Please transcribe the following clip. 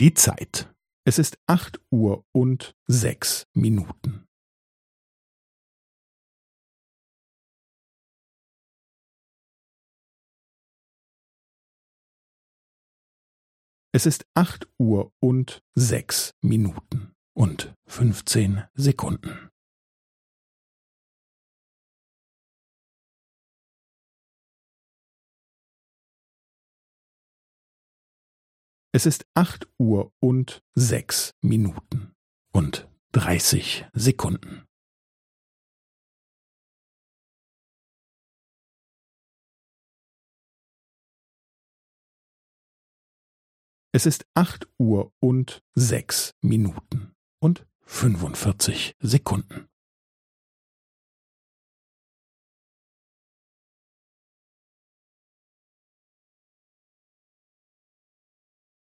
Die Zeit. Es ist acht Uhr und sechs Minuten. Es ist acht Uhr und sechs Minuten und fünfzehn Sekunden. Es ist acht Uhr und sechs Minuten und dreißig Sekunden. Es ist acht Uhr und sechs Minuten und fünfundvierzig Sekunden.